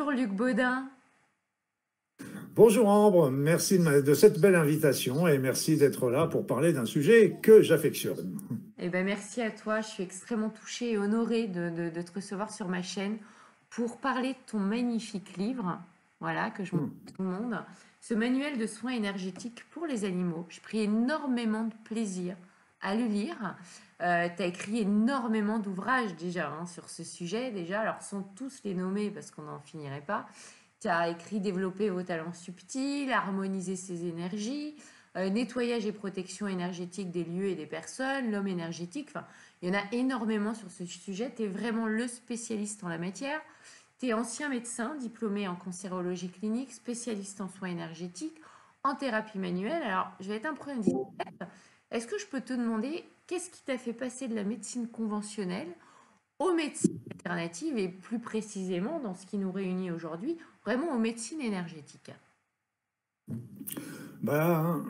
Bonjour Luc Baudin. Bonjour Ambre, merci de cette belle invitation et merci d'être là pour parler d'un sujet que j'affectionne. Eh ben merci à toi, je suis extrêmement touchée et honorée de, te recevoir sur ma chaîne pour parler de ton magnifique livre, voilà, que je montre à tout le monde, ce manuel de soins énergétiques pour les animaux. J'ai pris énormément de plaisir à le lire. Euh, tu as écrit énormément d'ouvrages déjà hein, sur ce sujet, déjà, alors sans tous les nommer parce qu'on n'en finirait pas. Tu as écrit Développer vos talents subtils, harmoniser ses énergies, euh, nettoyage et protection énergétique des lieux et des personnes, l'homme énergétique. Enfin, il y en a énormément sur ce sujet. Tu es vraiment le spécialiste en la matière. Tu es ancien médecin, diplômé en cancérologie clinique, spécialiste en soins énergétiques, en thérapie manuelle. Alors, je vais être un peu. Est-ce que je peux te demander qu'est-ce qui t'a fait passer de la médecine conventionnelle aux médecines alternatives et plus précisément dans ce qui nous réunit aujourd'hui, vraiment aux médecines énergétiques? Ben,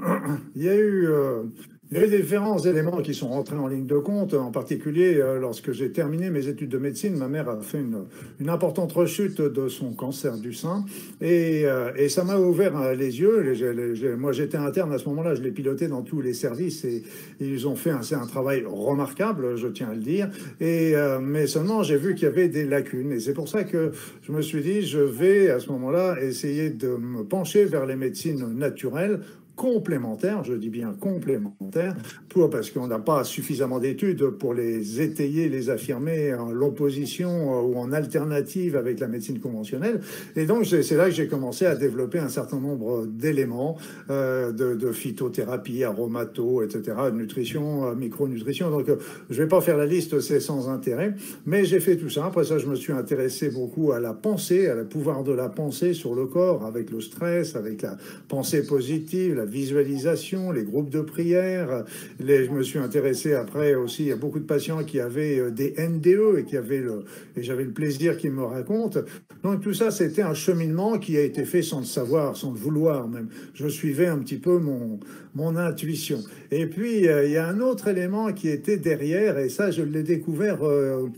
il y a eu euh, il y a différents éléments qui sont rentrés en ligne de compte. En particulier, euh, lorsque j'ai terminé mes études de médecine, ma mère a fait une, une importante rechute de son cancer du sein. Et, euh, et ça m'a ouvert euh, les yeux. moi, j'étais interne à ce moment-là. Je l'ai piloté dans tous les services et, ils ont fait un, un, travail remarquable, je tiens à le dire. Et, mais seulement, j'ai vu qu'il y avait des lacunes. Et c'est pour ça que je me suis dit, je vais à ce moment-là essayer de me pencher vers les médecines naturelles complémentaires, je dis bien complémentaires, pour, parce qu'on n'a pas suffisamment d'études pour les étayer, les affirmer en l'opposition euh, ou en alternative avec la médecine conventionnelle. Et donc, c'est là que j'ai commencé à développer un certain nombre d'éléments euh, de, phytothérapie, aromato, etc., nutrition, euh, micronutrition. Donc, je vais pas faire la liste, c'est sans intérêt. Mais j'ai fait tout ça. Après ça, je me suis intéressé beaucoup à la pensée, à le pouvoir de la pensée sur le corps, avec le stress, avec la pensée positive, la visualisation, les groupes de prière. Les, je me suis intéressé après aussi à beaucoup de patients qui avaient euh, des NDE et qui avaient le, et j'avais le plaisir qu'ils me racontent. Donc tout ça, c'était un cheminement qui a été fait sans le savoir, sans le vouloir même. Je suivais un petit peu mon, mon intuition. Et puis, euh, il y a un autre élément qui était derrière, et ça, je l'ai découvert euh,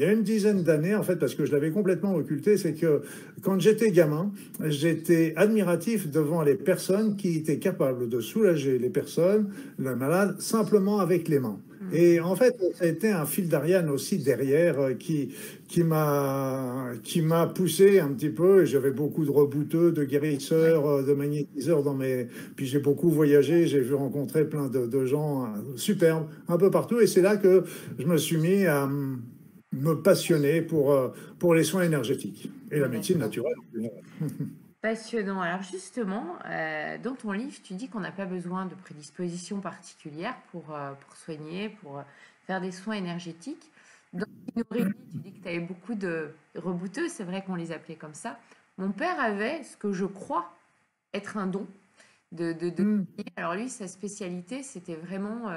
il y a une dizaine d'années, en fait, parce que je l'avais complètement occulté, c'est que quand j'étais gamin, j'étais admiratif devant les personnes qui étaient capables de soulager les personnes, le malade, simplement avec les mains. Mmh. Et en fait, c'était un fil d'Ariane aussi derrière euh, qui, qui m'a poussé un petit peu. J'avais beaucoup de rebouteux, de guérisseurs, euh, de magnétiseurs dans mes. Puis j'ai beaucoup voyagé, j'ai vu rencontrer plein de, de gens euh, superbes un peu partout. Et c'est là que je me suis mis à me passionner pour, euh, pour les soins énergétiques et la médecine naturelle. Passionnant. Alors justement, euh, dans ton livre, tu dis qu'on n'a pas besoin de prédispositions particulières pour, euh, pour soigner, pour faire des soins énergétiques. Dans tu dis que tu avais beaucoup de rebouteux, c'est vrai qu'on les appelait comme ça. Mon père avait ce que je crois être un don de... de, hmm. Alors lui, sa spécialité, c'était vraiment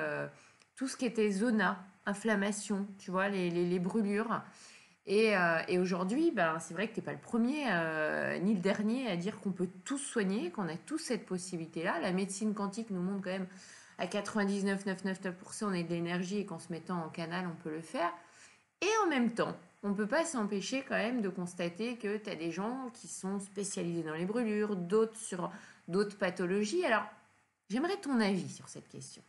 tout ce qui était zona, inflammation, tu vois, les, les, brûlures. Et, euh, et aujourd'hui, ben, c'est vrai que tu n'es pas le premier euh, ni le dernier à dire qu'on peut tous soigner, qu'on a tous cette possibilité-là. La médecine quantique nous montre quand même à 99,999% on est de l'énergie et qu'en se mettant en canal, on peut le faire. Et en même temps, on ne peut pas s'empêcher quand même de constater que tu as des gens qui sont spécialisés dans les brûlures, d'autres sur d'autres pathologies. Alors, j'aimerais ton avis sur cette question.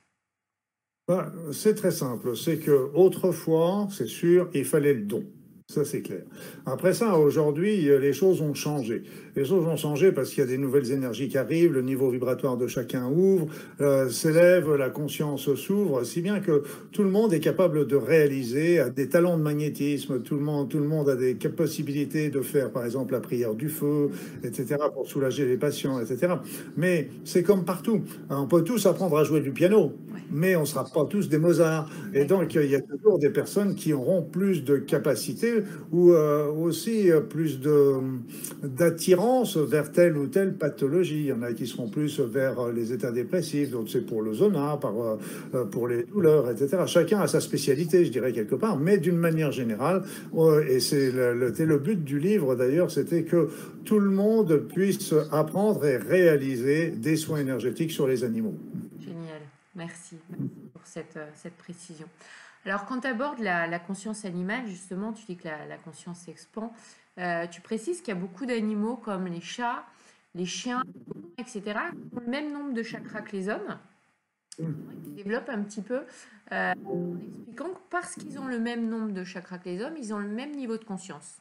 Bah, c'est très simple. C'est que autrefois, c'est sûr, il fallait le don. Ça, c'est clair. Après ça, aujourd'hui, les choses ont changé. Les choses ont changé parce qu'il y a des nouvelles énergies qui arrivent, le niveau vibratoire de chacun ouvre, euh, s'élève, la conscience s'ouvre, si bien que tout le monde est capable de réaliser, a des talents de magnétisme, tout le monde, tout le monde a des possibilités de faire, par exemple, la prière du feu, etc., pour soulager les patients, etc. Mais c'est comme partout. On peut tous apprendre à jouer du piano, mais on ne sera pas tous des Mozart. Et donc, il y a toujours des personnes qui auront plus de capacités ou euh, aussi euh, plus d'attirance vers telle ou telle pathologie. Il y en a qui seront plus vers euh, les états dépressifs, d'autres c'est pour le zona, pour les douleurs, etc. Chacun a sa spécialité, je dirais quelque part, mais d'une manière générale, et c'est le, le, but du livre d'ailleurs, c'était que tout le monde puisse apprendre et réaliser des soins énergétiques sur les animaux. Génial, merci pour cette, cette précision. Alors, quand tu abordes la, conscience animale, justement, tu dis que la, conscience s'expand. Euh, tu précises qu'il y a beaucoup d'animaux comme les chats, les chiens, etc., qui ont le même nombre de chakras que les hommes. Ils développent un petit peu euh, en expliquant que parce qu'ils ont le même nombre de chakras que les hommes, ils ont le même niveau de conscience.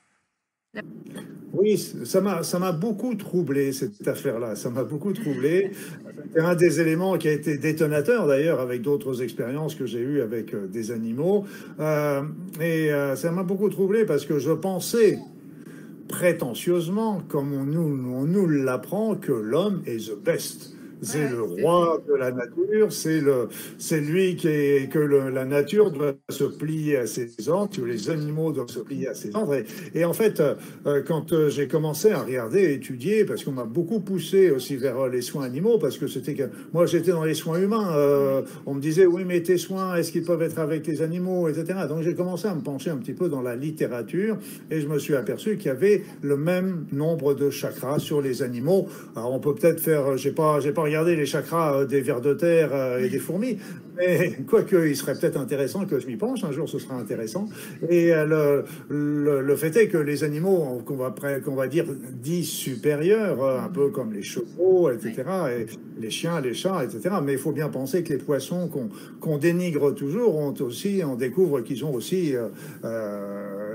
Oui, ça m'a, beaucoup troublé, cette affaire-là. Ça m'a beaucoup troublé. C'est un des éléments qui a été détonateur, d'ailleurs, avec d'autres expériences que j'ai eues avec euh, des animaux. Euh, et euh, ça m'a beaucoup troublé parce que je pensais prétentieusement, comme on nous, nous l'apprend, que l'homme est the best c'est le roi de la nature, c'est le, c'est lui qui est, que la nature doit se plier à ses ordres, que les animaux doivent se plier à ses ordres. Et, en fait, euh, quand euh, j'ai commencé à regarder, étudier, parce qu'on m'a beaucoup poussé aussi vers euh, les soins animaux, parce que c'était que moi j'étais dans les soins humains, on me disait oui mais tes soins, est-ce qu'ils peuvent être avec les animaux, etc. Donc j'ai commencé à me pencher un petit peu dans la littérature et je me suis aperçu qu'il y avait le même nombre de chakras sur les animaux. Alors on peut peut-être faire, j'ai pas, j'ai pas regarder les chakras euh, des vers de terre euh, et des fourmis. Mais quoique, il serait peut-être intéressant que je m'y penche, un jour ce sera intéressant. Et euh, le, le, fait est que les animaux qu'on va, qu'on va dire dits supérieurs, un peu comme les chevaux, etc., et les chiens, les chats, etc., mais il faut bien penser que les poissons qu'on dénigre toujours ont aussi, on découvre qu'ils ont aussi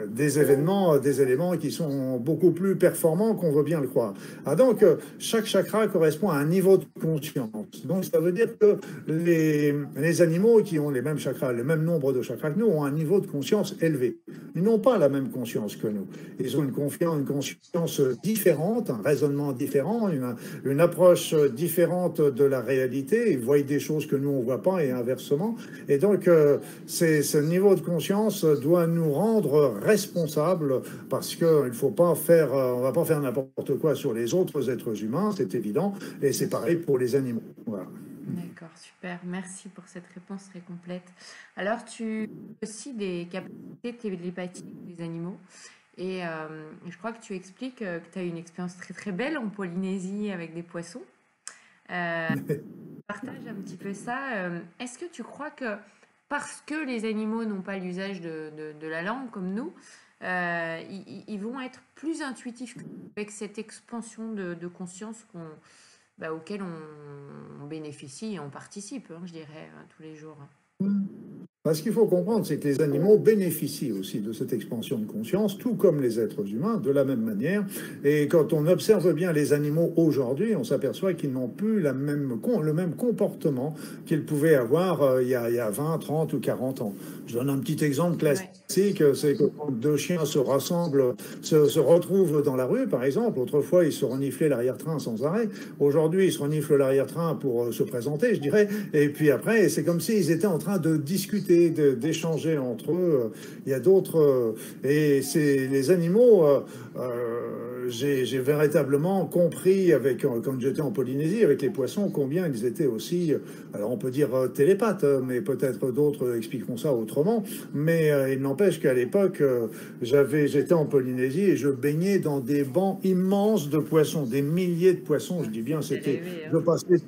des événements, des éléments qui sont beaucoup plus performants qu'on veut bien le croire. Ah donc, chaque chakra correspond à un niveau de conscience. Donc, ça veut dire que les, les animaux qui ont les mêmes chakras, le même nombre de chakras que nous, ont un niveau de conscience élevé. Ils n'ont pas la même conscience que nous. Ils ont une, une conscience différente, un raisonnement différent, une, une approche différente de la réalité. Ils voient des choses que nous, on ne voit pas et inversement. Et donc, euh, ce niveau de conscience doit nous rendre responsables parce qu'il ne faut pas faire, euh, on va pas faire n'importe quoi sur les autres êtres humains, c'est évident. Et c'est pareil pour les animaux. D'accord, super. Merci pour cette réponse très complète. Alors, tu as aussi des capacités télépathiques des animaux. Et euh, je crois que tu expliques euh, que tu as une expérience très très belle en Polynésie avec des poissons. Euh, partage un petit peu ça. Est-ce que tu crois que parce que les animaux n'ont pas l'usage de, de, la langue comme nous, ils, vont être plus intuitifs avec cette expansion de, de conscience qu'on bah, auquel on, bénéficie et on participe, hein, je dirais, hein, tous les jours. Ce qu'il faut comprendre, c'est que les animaux bénéficient aussi de cette expansion de conscience, tout comme les êtres humains, de la même manière. Et quand on observe bien les animaux aujourd'hui, on s'aperçoit qu'ils n'ont plus la même, le même comportement qu'ils pouvaient avoir euh, il, y a, il, y a, 20, 30 ou 40 ans. Je donne un petit exemple classique, c'est que quand deux chiens se rassemblent, se, se, retrouvent dans la rue, par exemple, autrefois ils se reniflaient l'arrière-train sans arrêt, aujourd'hui ils se reniflent l'arrière-train pour euh, se présenter, je dirais, et puis après, c'est comme s'ils étaient en train de discuter d'échanger entre eux. Il y a d'autres. Euh, et c'est les animaux. Euh, euh, j'ai véritablement compris, avec, quand j'étais en Polynésie, avec les poissons, combien ils étaient aussi. Alors on peut dire télépathes, mais peut-être d'autres expliqueront ça autrement. Mais il n'empêche qu'à l'époque, j'avais, j'étais en Polynésie et je baignais dans des bancs immenses de poissons, des milliers de poissons. Je dis bien, c'était. Je hein. passais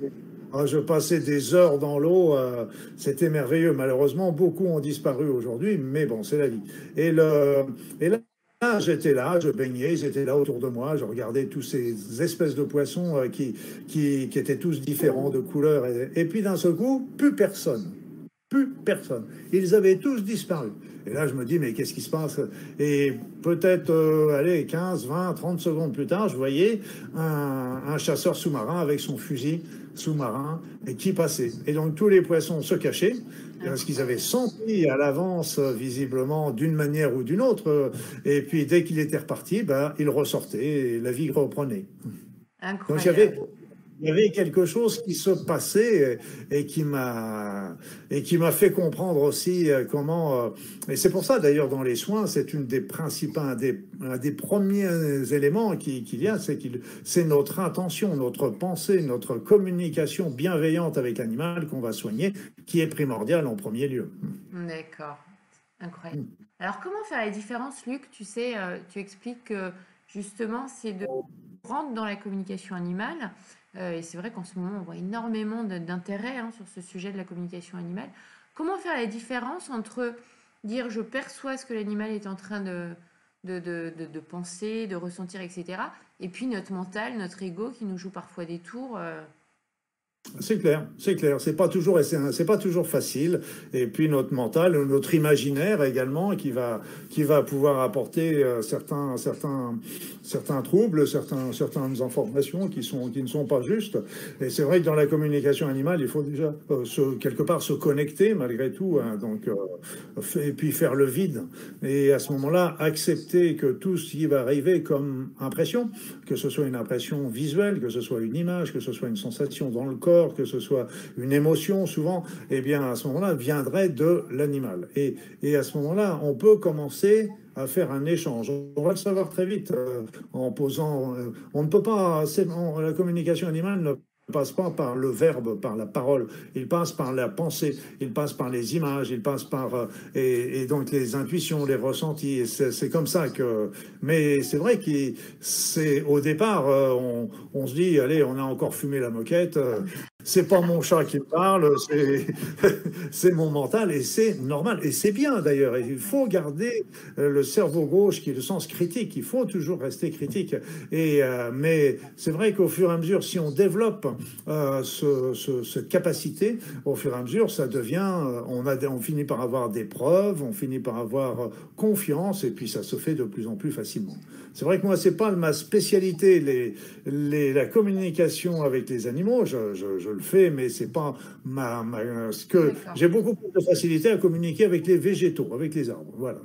ah, je passais des heures dans l'eau, euh, c'était merveilleux. Malheureusement, beaucoup ont disparu aujourd'hui, mais bon, c'est la vie. Et, là, j'étais là, je baignais, ils étaient là autour de moi, je regardais tous ces espèces de poissons euh, qui, étaient tous différents de couleur. Et, puis d'un seul coup, plus personne. Plus personne. Ils avaient tous disparu. Et là, je me dis, mais qu'est-ce qui se passe? Et peut-être, euh, allez, 15, 20, 30 secondes plus tard, je voyais un chasseur sous-marin avec son fusil sous-marin et qui passait. Et donc tous les poissons se cachaient parce qu'ils avaient senti à l'avance, visiblement, d'une manière ou d'une autre. Et puis dès qu'il était reparti, ben, il ressortait et la vie reprenait. Incroyable il y avait quelque chose qui se passait et qui m'a et qui m'a fait comprendre aussi euh, comment euh, et c'est pour ça d'ailleurs dans les soins c'est une des principaux un des, des premiers éléments qu'il qui y a c'est qu'il c'est notre intention notre pensée notre communication bienveillante avec l'animal qu'on va soigner qui est primordiale en premier lieu. D'accord. Incroyable. Alors comment faire la différence Luc? Tu sais euh, tu expliques que justement c'est de rentrer dans la communication animale euh, et c'est vrai qu'en ce moment, on voit énormément d'intérêt hein, sur ce sujet de la communication animale. Comment faire la différence entre dire je perçois ce que l'animal est en train de, de, de, penser, de ressentir, etc. Et puis notre mental, notre ego qui nous joue parfois des tours. euh, C'est clair, c'est clair. C'est pas toujours, c'est pas toujours facile. Et puis notre mental, notre imaginaire également, qui va, qui va pouvoir apporter euh, certains, certains, certains troubles, certains, certaines informations qui sont, qui ne sont pas justes. Et c'est vrai que dans la communication animale, il faut déjà euh, quelque part se connecter malgré tout. hein. donc, euh, et puis faire le vide. Et à ce moment-là, accepter que tout ce qui va arriver comme impression, que ce soit une impression visuelle, que ce soit une image, que ce soit une sensation dans le corps, que ce soit une émotion souvent, eh bien à ce moment-là viendrait de l'animal. Et, et à ce moment-là, on peut commencer à faire un échange. On va le savoir très vite euh, en posant. euh, on ne peut pas. on- la communication animale ne passe pas par le verbe, par la parole, il passe par la pensée, il passe par les images, il passe par euh, et, donc les intuitions, les ressentis. C'est comme ça que. Mais c'est vrai que c'est au départ, euh, on, on se dit, allez, on a encore fumé la moquette. C'est pas mon chat qui parle, c'est mon mental et c'est normal et c'est bien d'ailleurs. Il faut garder euh, le cerveau gauche qui est le sens critique. Il faut toujours rester critique. Et euh, mais c'est vrai qu'au fur et à mesure, si on développe euh, ce- ce- cette capacité, au fur et à mesure, ça devient, on finit par avoir des preuves, on finit par avoir confiance et puis ça se fait de plus en plus facilement. C'est vrai que moi, c'est pas ma spécialité, la communication avec les animaux. Le fais, mais c'est pas ma, ma ce que j'ai beaucoup plus de facilité à communiquer avec les végétaux, avec les arbres. Voilà,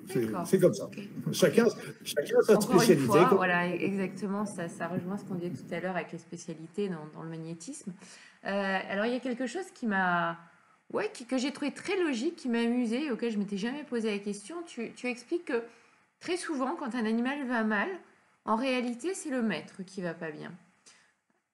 c'est comme ça. Chacun, chacun a sa Encore une spécialité. fois, voilà, exactement, ça, ça rejoint ce qu'on disait tout à l'heure avec les spécialités dans, dans le magnétisme. Euh, alors, il y a quelque chose qui m'a, ouais, qui- que j'ai trouvé très logique, qui m'a amusé, auquel je m'étais jamais posé la question. Tu, tu expliques que très souvent, quand un animal va mal, en réalité, c'est le maître qui va pas bien.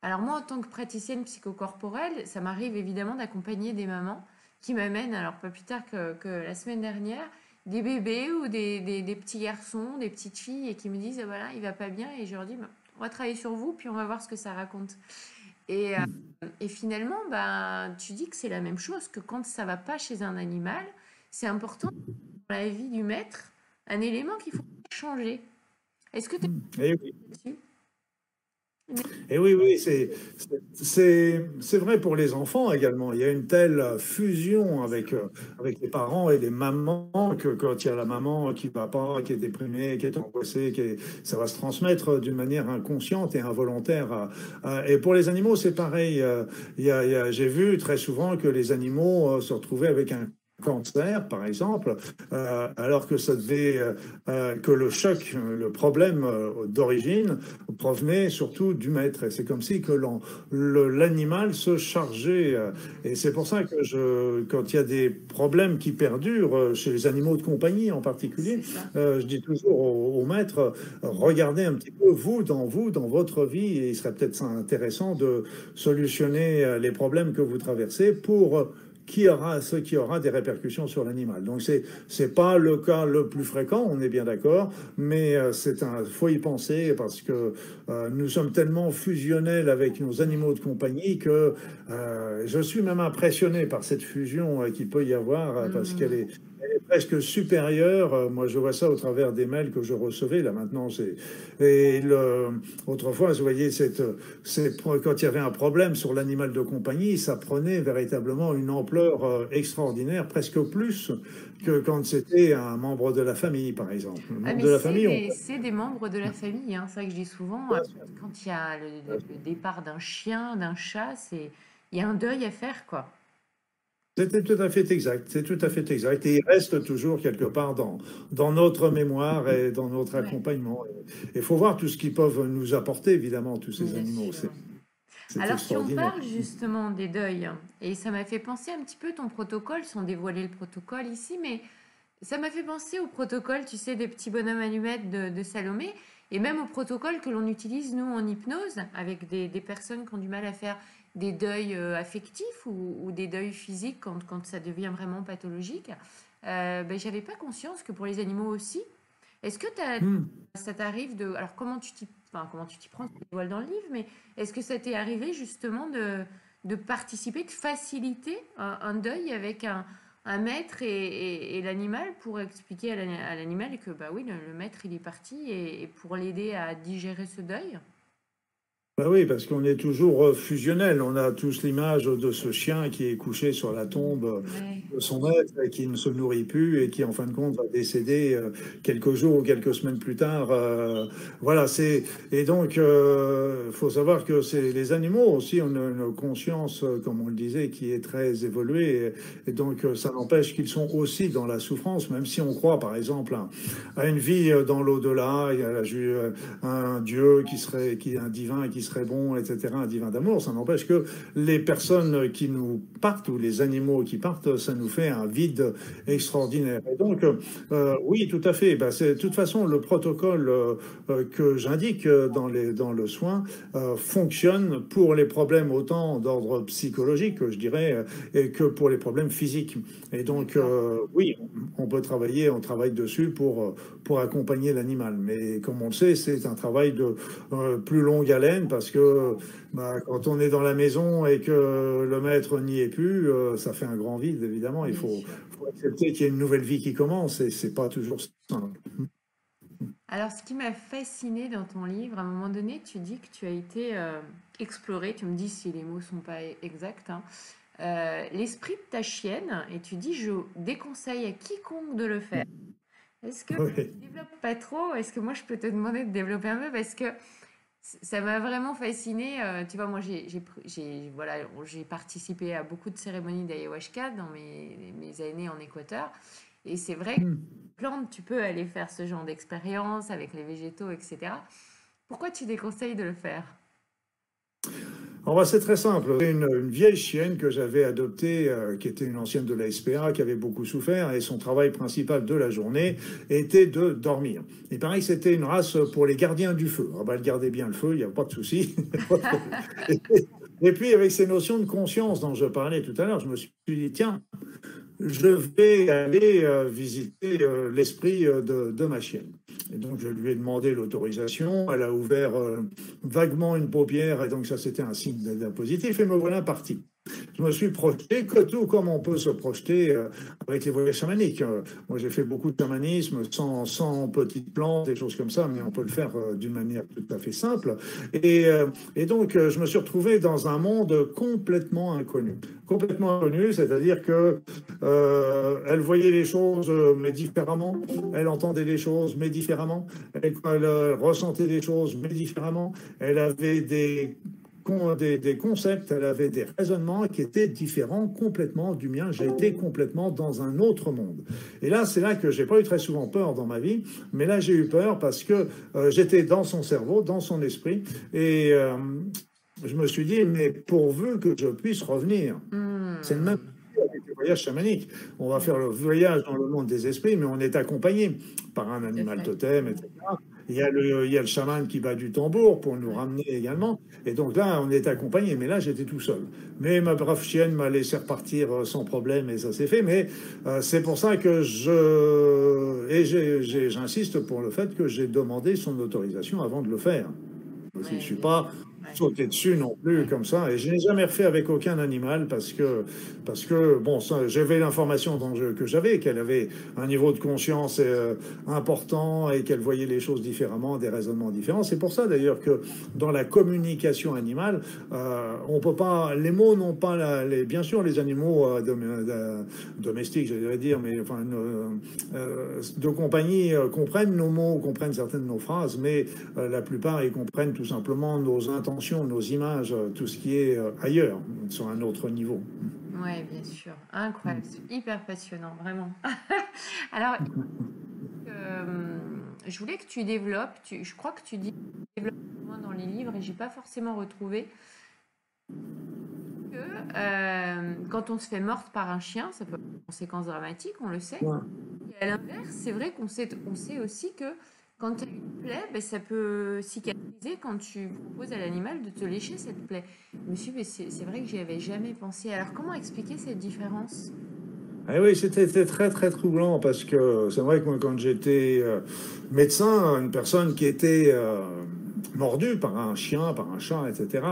Alors moi, en tant que praticienne psychocorporelle, ça m'arrive évidemment d'accompagner des mamans qui m'amènent, alors pas plus tard que, que la semaine dernière, des bébés ou des, des- des petits garçons, des petites filles, et qui me disent, voilà, il va pas bien, et je leur dis, Bah, on va travailler sur vous, puis on va voir ce que ça raconte. Et, euh, et finalement, bah, tu dis que c'est la même chose, que quand ça va pas chez un animal, c'est important dans la vie du maître, un élément qu'il faut changer. Est-ce que tu Eh oui. Et oui, oui, c'est vrai pour les enfants également. Il y a une telle fusion avec avec les parents et les mamans que quand il y a la maman qui va pas, qui est déprimée, qui est angoissée, ça va se transmettre d'une manière inconsciente et involontaire. et pour les animaux, c'est pareil. J'ai vu très souvent que les animaux euh, se retrouvaient avec un cancer, par exemple, euh, alors que ça devait, euh, euh, que le choc, le problème euh, d'origine provenait surtout du maître. Et c'est comme si que l'animal se chargeait. et c'est pour ça que je, quand il y a des problèmes qui perdurent chez les animaux de compagnie en particulier, je dis toujours au, au maître, regardez un petit peu vous, dans vous, dans votre vie, et il serait peut-être intéressant de solutionner les problèmes que vous traversez pour qui aura ce qui aura des répercussions sur l'animal. Donc c'est c'est pas le cas le plus fréquent, on est bien d'accord, mais euh, c'est un faut y penser parce que euh, nous sommes tellement fusionnels avec nos animaux de compagnie que euh, je suis même impressionné par cette fusion euh, qu'il peut y avoir parce Mhm. qu'elle est elle est presque supérieure. Euh, Moi, je vois ça au travers des mails que je recevais. Là, maintenant, c'est. Et le... autrefois, vous voyez, cette, cette... quand il y avait un problème sur l'animal de compagnie, ça prenait véritablement une ampleur euh, extraordinaire, presque plus que quand c'était un membre de la famille, par exemple. Ah, de la c'est famille, on- des, c'est des membres de la famille, hein. c'est ça que je dis souvent. Quand il y a le, le- le départ d'un chien, d'un chat, c'est il y a un deuil à faire, quoi. C'était tout à fait exact. C'est tout à fait exact. Et il reste toujours quelque part dans, dans notre mémoire et dans notre accompagnement. Il faut voir tout ce qu'ils peuvent nous apporter, évidemment, tous ces Bien animaux. Alors, si on parle justement des deuils, et ça m'a fait penser un petit peu ton protocole, sans dévoiler le protocole ici, mais ça m'a fait penser au protocole, tu sais, des petits bonhommes allumettes de, de Salomé, et même au protocole que l'on utilise, nous, en hypnose, avec des, des personnes qui ont du mal à faire des deuils euh, affectifs ou, ou des deuils physiques quand, quand ça devient vraiment pathologique. Euh, ben, J'avais pas conscience que pour les animaux aussi. Est-ce que Hmm. ça t'arrive de. Alors, comment tu t'y enfin, comment tu t'y prends, tu dévoiles dans le livre, mais est-ce que ça t'est arrivé justement de, de participer, de faciliter un, un deuil avec un, un maître et, l'animal pour expliquer à l'animal que bah oui, le, maître il est parti et pour l'aider à digérer ce deuil? Ben oui, parce qu'on est toujours fusionnel. On a tous l'image de ce chien qui est couché sur la tombe de son maître et qui ne se nourrit plus et qui, en fin de compte, va décéder euh, quelques jours ou quelques semaines plus tard. Euh, voilà, c'est et donc il euh, faut savoir que c'est les animaux aussi ont une, conscience, comme on le disait, qui est très évoluée et, donc ça n'empêche qu'ils sont aussi dans la souffrance, même si on croit, par exemple, à, une vie dans l'au-delà. Il y a un Dieu qui serait, qui est un divin qui serait bon, etc., un divin d'amour, ça n'empêche que les personnes qui nous partent ou les animaux qui partent, ça nous fait un vide extraordinaire. Et donc, euh, oui, tout à fait. Ben, de toute façon le protocole euh, euh, que j'indique dans, les, dans le soin fonctionne pour les problèmes autant d'ordre psychologique, je dirais, que pour les problèmes physiques. Et donc, oui, on peut travailler, on travaille dessus pour, pour accompagner l'animal. Mais comme on le sait, c'est un travail de plus longue haleine parce que bah, quand on est dans la maison et que le maître n'y est plus, euh, ça fait un grand vide, évidemment. Il faut, accepter qu'il y ait une nouvelle vie qui commence et c'est pas toujours simple. Alors, ce qui m'a fasciné dans ton livre, à un moment donné, tu dis que tu as été euh, exploré, tu me dis si les mots sont pas exacts, hein, euh, l'esprit de ta chienne, et tu dis je déconseille à quiconque de le faire. Est-ce que tu ne développes pas trop? Est-ce que moi je peux te demander de développer un peu? Parce que ça m'a vraiment fasciné. Euh, tu vois, moi, j'ai voilà, participé à beaucoup de cérémonies d'ayahuasca dans mes, mes, années en Équateur. Et c'est vrai que hmm. plante, tu peux aller faire ce genre d'expérience avec les végétaux, etc. Pourquoi tu déconseilles de le faire? C'est très simple. Une, une vieille chienne que j'avais adoptée, euh, qui était une ancienne de la SPA, qui avait beaucoup souffert, et son travail principal de la journée était de dormir. Il paraît que c'était une race pour les gardiens du feu. Ah bah, elle gardait bien le feu, il n'y a pas de souci. et puis, avec ces notions de conscience dont je parlais tout à l'heure, je me suis dit, tiens, je vais aller euh, visiter euh, l'esprit de ma chienne. Et donc, je lui ai demandé l'autorisation. Elle a ouvert euh, vaguement une paupière, et donc ça, c'était un signe positif, et me voilà parti je me suis projeté, que tout comme on peut se projeter euh, avec les voyages chamaniques. Euh, moi, j'ai fait beaucoup de chamanisme sans, petites plantes, des choses comme ça, mais on peut le faire euh, d'une manière tout à fait simple. Et, donc, je me suis retrouvé dans un monde complètement inconnu. Complètement inconnu, c'est-à-dire que elle voyait les choses, mais différemment. Elle entendait les choses, mais différemment. Elle, elle ressentait les choses, mais différemment. Elle avait des des, des, concepts, elle avait des raisonnements qui étaient différents complètement du mien. J'ai été complètement dans un autre monde. Et là, c'est là que j'ai pas eu très souvent peur dans ma vie, mais là j'ai eu peur parce que euh, j'étais dans son cerveau, dans son esprit, et euh, je me suis dit, mais pourvu que je puisse revenir. Hmm. C'est le même avec le voyage chamanique. On va faire le voyage dans le monde des esprits, mais on est accompagné par un animal totem, etc. Il y, a le, il y a le chaman qui bat du tambour pour nous ramener également. Et donc là, on est accompagné. Mais là, j'étais tout seul. Mais ma brave chienne m'a laissé repartir euh, sans problème et ça s'est fait. Mais euh, c'est pour ça que je. Et j'insiste pour le fait que j'ai demandé son autorisation avant de le faire. je ne suis pas sauter dessus non plus comme ça. Et je n'ai jamais refait avec aucun animal parce que, parce que bon, j'avais l'information que j'avais, qu'elle avait un niveau de conscience euh, important et qu'elle voyait les choses différemment, des raisonnements différents. C'est pour ça d'ailleurs que dans la communication animale, euh, on peut pas, les mots n'ont pas les, bien sûr les animaux euh, domestiques, j'allais dire, mais enfin de compagnie comprennent nos mots, comprennent certaines de nos phrases, mais la plupart ils comprennent tout simplement nos intentions nos images, euh, tout ce qui est euh, ailleurs, sur un autre niveau. Oui, bien sûr. Incroyable. hyper passionnant, vraiment. Alors, euh, je voulais que tu développes, tu, je crois que tu dis dans les livres et j'ai pas forcément retrouvé que quand on se fait morte par un chien, ça peut avoir des conséquences dramatiques, on le sait. Et à l'inverse, c'est vrai qu'on sait, on sait aussi que quand tu as une plaie, ben, ça peut cicatriser quand tu proposes à l'animal de te lécher cette plaie. Monsieur, c'est vrai que j'y avais jamais pensé. Alors, comment expliquer cette différence? Ah oui, c'était très très troublant parce que c'est vrai que moi, quand j'étais euh, médecin, une personne qui était euh, mordu par un chien, par un chat, etc.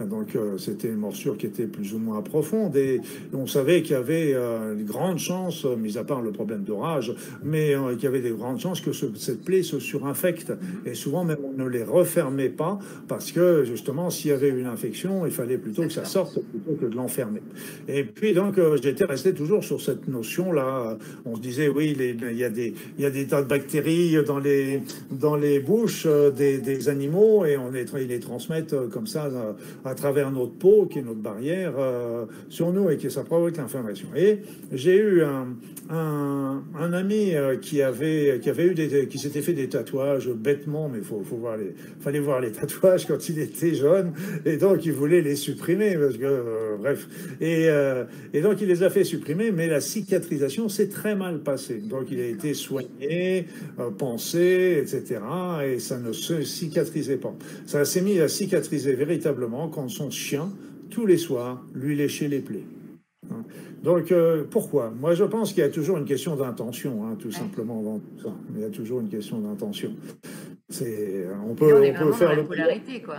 Donc euh, c'était une morsure qui était plus ou moins profonde et on savait qu'il y avait euh, de grandes chances, mis à part le problème d'orage, mais euh, qu'il y avait des grandes chances que cette plaie se surinfecte. Et souvent même on ne les refermait pas parce que justement s'il y avait une infection, il fallait plutôt que ça sorte plutôt que de l'enfermer. Et puis donc j'étais resté toujours sur cette notion-là. On se disait oui, il y, a des, il y a des tas de bactéries dans les, dans les bouches des, des animaux et on les, ils les transmettent euh, comme ça euh, à, travers notre peau, qui est notre barrière, euh, sur nous et qui ça provoque l'inflammation. Et j'ai eu un, un, ami qui avait, qui avait eu des, qui s'était fait des tatouages bêtement, mais faut, faut voir les, fallait voir les tatouages quand il était jeune, et donc il voulait les supprimer parce que bref. Et, et donc il les a fait supprimer, mais la cicatrisation s'est très mal passée. Donc il a été soigné, pensé, etc. Et ça ne se cicatrise pas. Ça s'est mis à cicatriser véritablement quand son chien, tous les soirs, lui léchait les plaies. Hein. Donc, euh, pourquoi? Moi, je pense qu'il y a toujours une question d'intention, hein, tout simplement, dans tout ça. Il y a toujours une question d'intention. C'est, on peut, on, peut faire la polarité, quoi.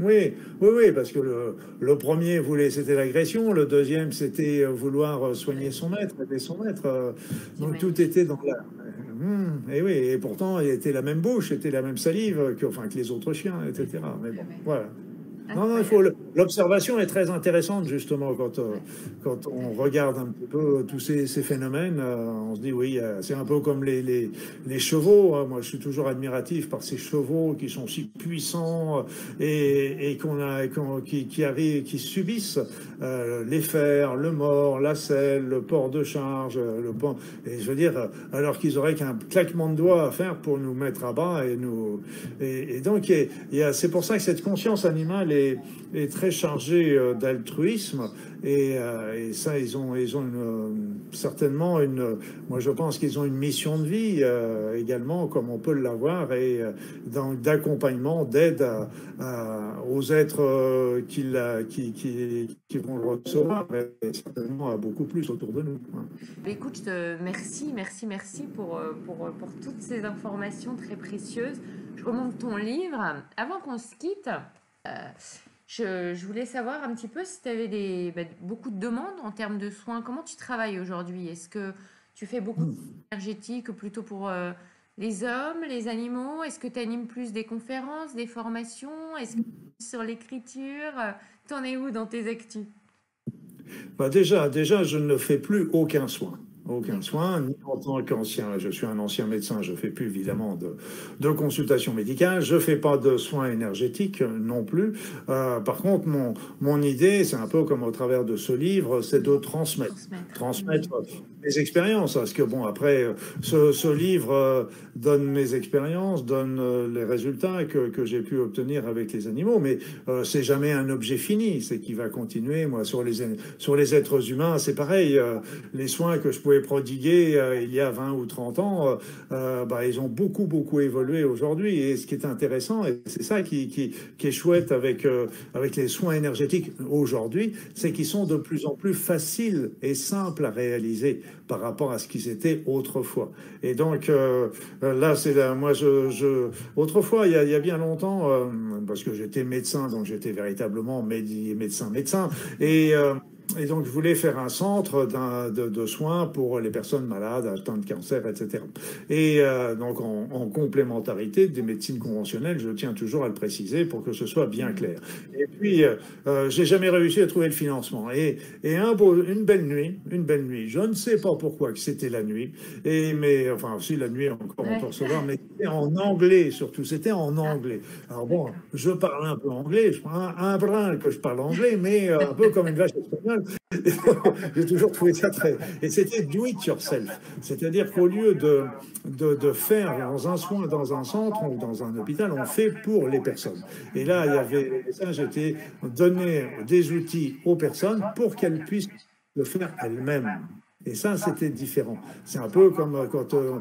Oui, oui, oui, parce que le, le premier voulait, c'était l'agression, le deuxième, c'était vouloir soigner son maître, aider son maître. Donc tout était dans la, Mmh, et oui, et pourtant, il était la même bouche, était la même salive que, enfin, que les autres chiens, etc. Mais bon, voilà. Non, non, il faut. L'observation est très intéressante justement quand euh, quand on regarde un petit peu tous ces, ces phénomènes. Euh, on se dit oui, euh, c'est un peu comme les les, chevaux. Hein. Moi, je suis toujours admiratif par ces chevaux qui sont si puissants et, et qu'on a qui qui arrivent, qui subissent les fers, le mort, la selle, le port de charge, le je veux dire, alors qu'ils auraient qu'un claquement de doigts à faire pour nous mettre à bas et nous. Et, et donc, c'est pour ça que cette conscience animale est est, très chargé euh, d'altruisme euh, et, ça ils ont ils ont euh, certainement une moi je pense qu'ils ont une mission de vie également comme on peut l'avoir et d'accompagnement d'aide aux êtres qui, qui, qui, qui, vont le recevoir et certainement à beaucoup plus autour de nous. Hein. Écoute, merci, merci, merci pour, pour, pour toutes ces informations très précieuses. Je remonte ton livre. Avant qu'on se quitte, je, voulais savoir un petit peu si tu avais des, bah, beaucoup de demandes en termes de soins. Comment tu travailles aujourd'hui? Est-ce que tu fais beaucoup d'énergétique plutôt pour euh, les hommes, les animaux? Est-ce que tu animes plus des conférences, des formations? Est-ce que sur l'écriture? T'en es où dans tes actus? Bah déjà, déjà, je ne fais plus aucun soin aucun soin, ni en tant qu'ancien, je suis un ancien médecin, je fais plus évidemment de, de consultation médicale, je fais pas de soins énergétiques non plus. Euh, par contre, mon, mon idée, c'est un peu comme au travers de ce livre, c'est de transmettre, transmettre, mes expériences, parce que bon, après, ce, ce livre euh, donne mes expériences, donne euh, les résultats que, que j'ai pu obtenir avec les animaux, mais euh, c'est jamais un objet fini, c'est qui va continuer. Moi, sur les sur les êtres humains, c'est pareil. les soins que je pouvais prodiguer euh, il y a 20 ou 30 ans, euh, euh, bah, ils ont beaucoup, beaucoup évolué aujourd'hui. Et ce qui est intéressant, et c'est ça qui, qui, est chouette avec, avec les soins énergétiques aujourd'hui, c'est qu'ils sont de plus en plus faciles et simples à réaliser par rapport à ce qu'ils étaient autrefois. Et donc, là, c'est moi, je, je, autrefois, il y a, il y a bien longtemps, parce que j'étais médecin, donc j'étais véritablement médecin, médecin, et et donc, je voulais faire un centre de, de, soins pour les personnes malades, atteintes de cancer, etc. Et euh, donc, en, en, complémentarité des médecines conventionnelles, je tiens toujours à le préciser pour que ce soit bien clair. Et puis, euh, euh j'ai jamais réussi à trouver le financement. Et, et un beau, une belle nuit, une belle nuit. Je ne sais pas pourquoi que c'était la nuit. Et mais enfin aussi la nuit encore on peut recevoir, mais c'était en anglais surtout. C'était en anglais. Alors bon, je parle un peu anglais. Je prends un, un brin que je parle anglais, mais euh, un peu comme une vache espagnole. J'ai toujours trouvé ça très. Et c'était do it yourself. C'est-à-dire qu'au lieu de, de, de, faire dans un soin, dans un centre ou dans un hôpital, on fait pour les personnes. Et là, il y avait ça, j'étais donner des outils aux personnes pour qu'elles puissent le faire elles-mêmes. Et ça, c'était différent. C'est un peu comme quand euh,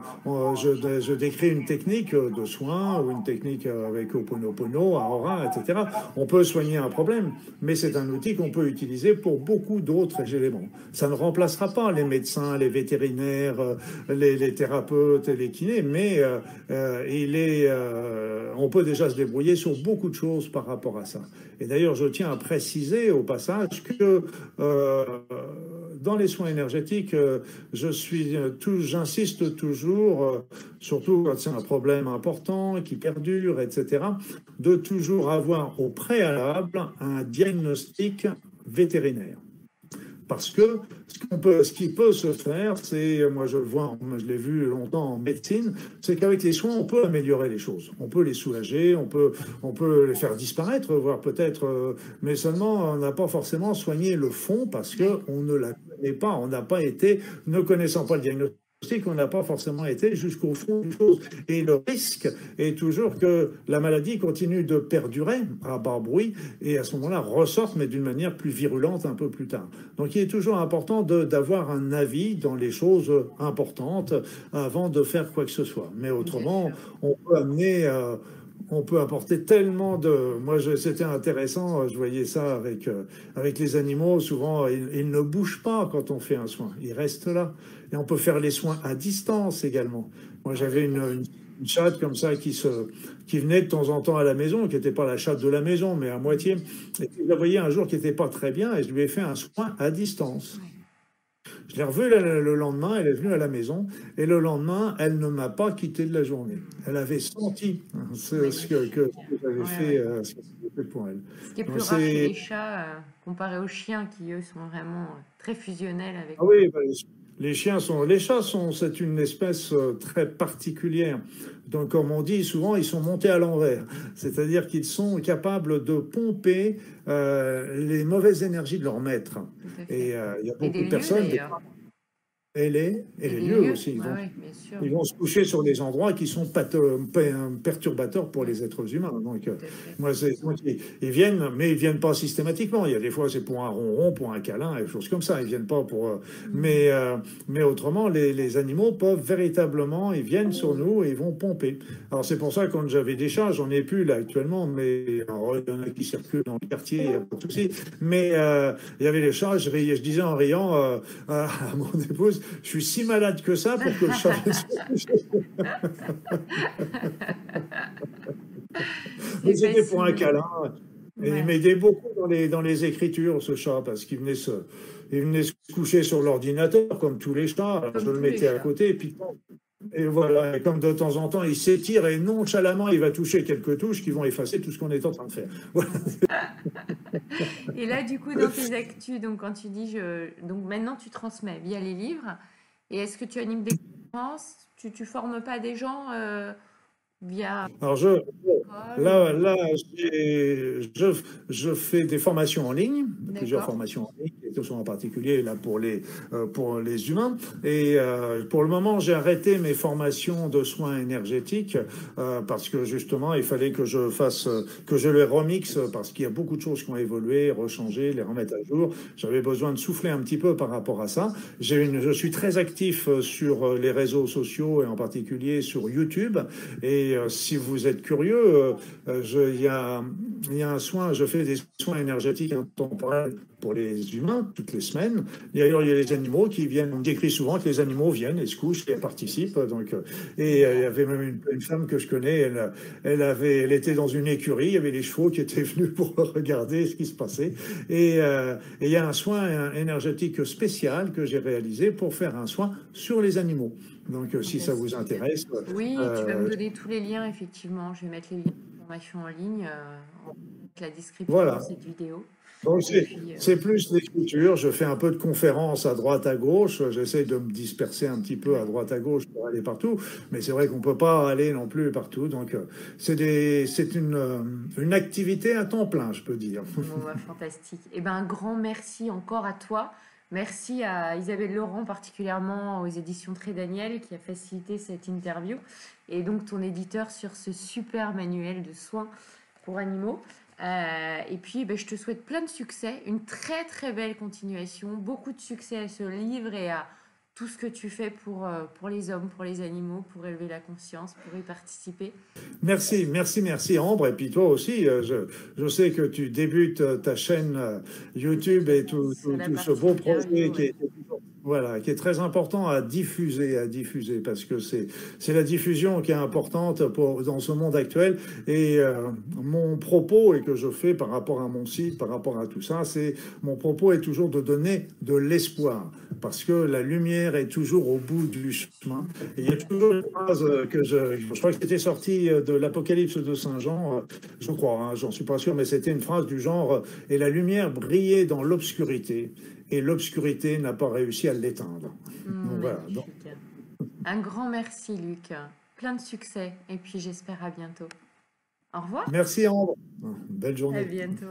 je, je, décris une technique de soins ou une technique avec Oponopono, Aura, etc. On peut soigner un problème, mais c'est un outil qu'on peut utiliser pour beaucoup d'autres éléments. Ça ne remplacera pas les médecins, les vétérinaires, les, thérapeutes et les kinés, mais euh, il est, on peut déjà se débrouiller sur beaucoup de choses par rapport à ça. Et d'ailleurs, je tiens à préciser au passage que euh, dans les soins énergétiques, euh, je suis, j'insiste toujours, euh, surtout quand c'est un problème important qui perdure, etc., de toujours avoir au préalable un diagnostic vétérinaire. Parce que ce, peut, ce qui peut se faire, c'est, moi je le vois, je l'ai vu longtemps en médecine, c'est qu'avec les soins, on peut améliorer les choses. On peut les soulager, on peut, on peut les faire disparaître, voire peut-être, euh, mais seulement on n'a pas forcément soigné le fond parce qu'on ne la pas, on n'a pas été, ne connaissant pas le diagnostic qu'on n'a pas forcément été jusqu'au fond des choses. Et le risque est toujours que la maladie continue de perdurer à bas bruit et à ce moment-là ressorte, mais d'une manière plus virulente un peu plus tard. Donc il est toujours important d'avoir un avis dans les choses importantes avant de faire quoi que ce soit. Mais autrement, on peut amener... Euh, on peut apporter tellement de. Moi, c'était intéressant. Je voyais ça avec euh, avec les animaux. Souvent, ils, ne bougent pas quand on fait un soin. Ils restent là. Et on peut faire les soins à distance également. Moi, j'avais une, chatte comme ça qui, se, qui venait de temps en temps à la maison, qui n'était pas la chatte de la maison, mais à moitié. Et je la voyais un jour qui n'était pas très bien et je lui ai fait un soin à distance. Je l'ai revue le, lendemain, elle est venue à la maison, et le lendemain, elle ne m'a pas quitté de la journée. Elle avait senti hein, ce, que, j'avais fait, euh, pour elle. Ce qui est plus rare chez les chats, euh, comparé aux chiens, qui eux sont vraiment euh, très fusionnels avec. Ah oui, bah, les chiens sont, les chats sont, c'est une espèce euh, très particulière. Donc, comme on dit souvent, ils sont montés à l'envers. C'est-à-dire qu'ils sont capables de pomper euh, les mauvaises énergies de leur maître. Et euh, il y a beaucoup de personnes et les, et, les, lieux, aussi. Ils, vont, ils vont, se coucher sur des endroits qui sont perturbateurs pour les êtres humains. Donc, euh, moi, ils, viennent, mais ils viennent pas systématiquement. Il y a des fois, c'est pour un ronron, pour un câlin, et des choses comme ça. Ils viennent pas pour. Euh, mm. mais, euh, mais autrement, les, les, animaux peuvent véritablement, ils viennent sur nous et ils vont pomper. Alors, c'est pour ça que quand j'avais des chats, j'en ai plus là actuellement, mais il y en a qui circulent dans le quartier, il n'y a pas de souci. Mais il y avait les chats, je, je disais en riant à mon épouse, je suis si malade que ça pour que le chat. C'était pour un câlin. Et il m'aidait beaucoup dans les, dans les écritures, ce chat, parce qu'il venait se, il venait se coucher sur l'ordinateur, comme tous les chats. je le mettais à côté, et puis et voilà, et comme de temps en temps il s'étire et nonchalamment il va toucher quelques touches qui vont effacer tout ce qu'on est en train de faire. et là, du coup, dans tes actus, donc quand tu dis, donc maintenant tu transmets via les livres, et est-ce que tu animes des conférences? Tu ne formes pas des gens euh, via. Alors, je, là, là je, je, fais des formations en ligne, plusieurs formations en ligne en particulier là pour les, euh, pour les humains. Et euh, pour le moment, j'ai arrêté mes formations de soins énergétiques euh, parce que justement, il fallait que je fasse, que je les remixe parce qu'il y a beaucoup de choses qui ont évolué, rechangé, les remettre à jour. J'avais besoin de souffler un petit peu par rapport à ça. J'ai une, je suis très actif sur les réseaux sociaux et en particulier sur YouTube. Et si vous êtes curieux, il y a, y a un soin, je fais des soins énergétiques intemporels pour les humains toutes les semaines. D'ailleurs, il y a les animaux qui viennent. On décrit souvent que les animaux viennent et se couchent et participent. Donc, euh, et euh, il y avait même une, femme que je connais. Elle, était dans une écurie. Il y avait les chevaux qui étaient venus pour regarder ce qui se passait. Et, euh, et il y a un soin énergétique spécial que j'ai réalisé pour faire un soin sur les animaux. Donc, si ça vous intéresse. Oui, tu vas me donner tous les liens, effectivement. Je vais mettre les liens d'information en ligne, en la description de cette vidéo. Euh, c'est plus l'écriture. Je fais un peu de conférences à droite, à gauche. J'essaie de me disperser un petit peu à droite, à gauche pour aller partout. Mais c'est vrai qu'on ne peut pas aller non plus partout. Donc, euh, c'est une, euh, une activité à temps plein, je peux dire. Bah, fantastique. Eh ben, un grand merci encore à toi. Merci à Isabelle Laurent, particulièrement aux éditions Très Daniel, qui a facilité cette interview. Et donc, ton éditeur sur ce super manuel de soins pour animaux. Euh, et puis, ben, je te souhaite plein de succès, une très très belle continuation, beaucoup de succès à ce livre et à tout ce que tu fais pour, euh, pour les hommes, pour les animaux, pour élever la conscience, pour y participer. Merci, merci, merci Ambre. Et puis toi aussi, euh, je, je sais que tu débutes ta chaîne YouTube et tout, tout, ce beau projet qui est voilà, qui est très important à diffuser, à diffuser, parce que c'est la diffusion qui est importante dans ce monde actuel. Et euh, mon propos et que je fais par rapport à mon site, par rapport à tout ça, c'est mon propos est toujours de donner de l'espoir, parce que la lumière est toujours au bout du chemin. Et il y a toujours une phrase que je, je crois que c'était sorti de l'Apocalypse de Saint Jean, je crois, hein, j'en suis pas sûr, mais c'était une phrase du genre et la lumière brillait dans l'obscurité et l'obscurité n'a pas réussi à l'éteindre. Mmh, Un grand merci, Luc. Plein de succès et puis j'espère à bientôt. Au revoir. Merci, Ambre. Belle journée. À bientôt.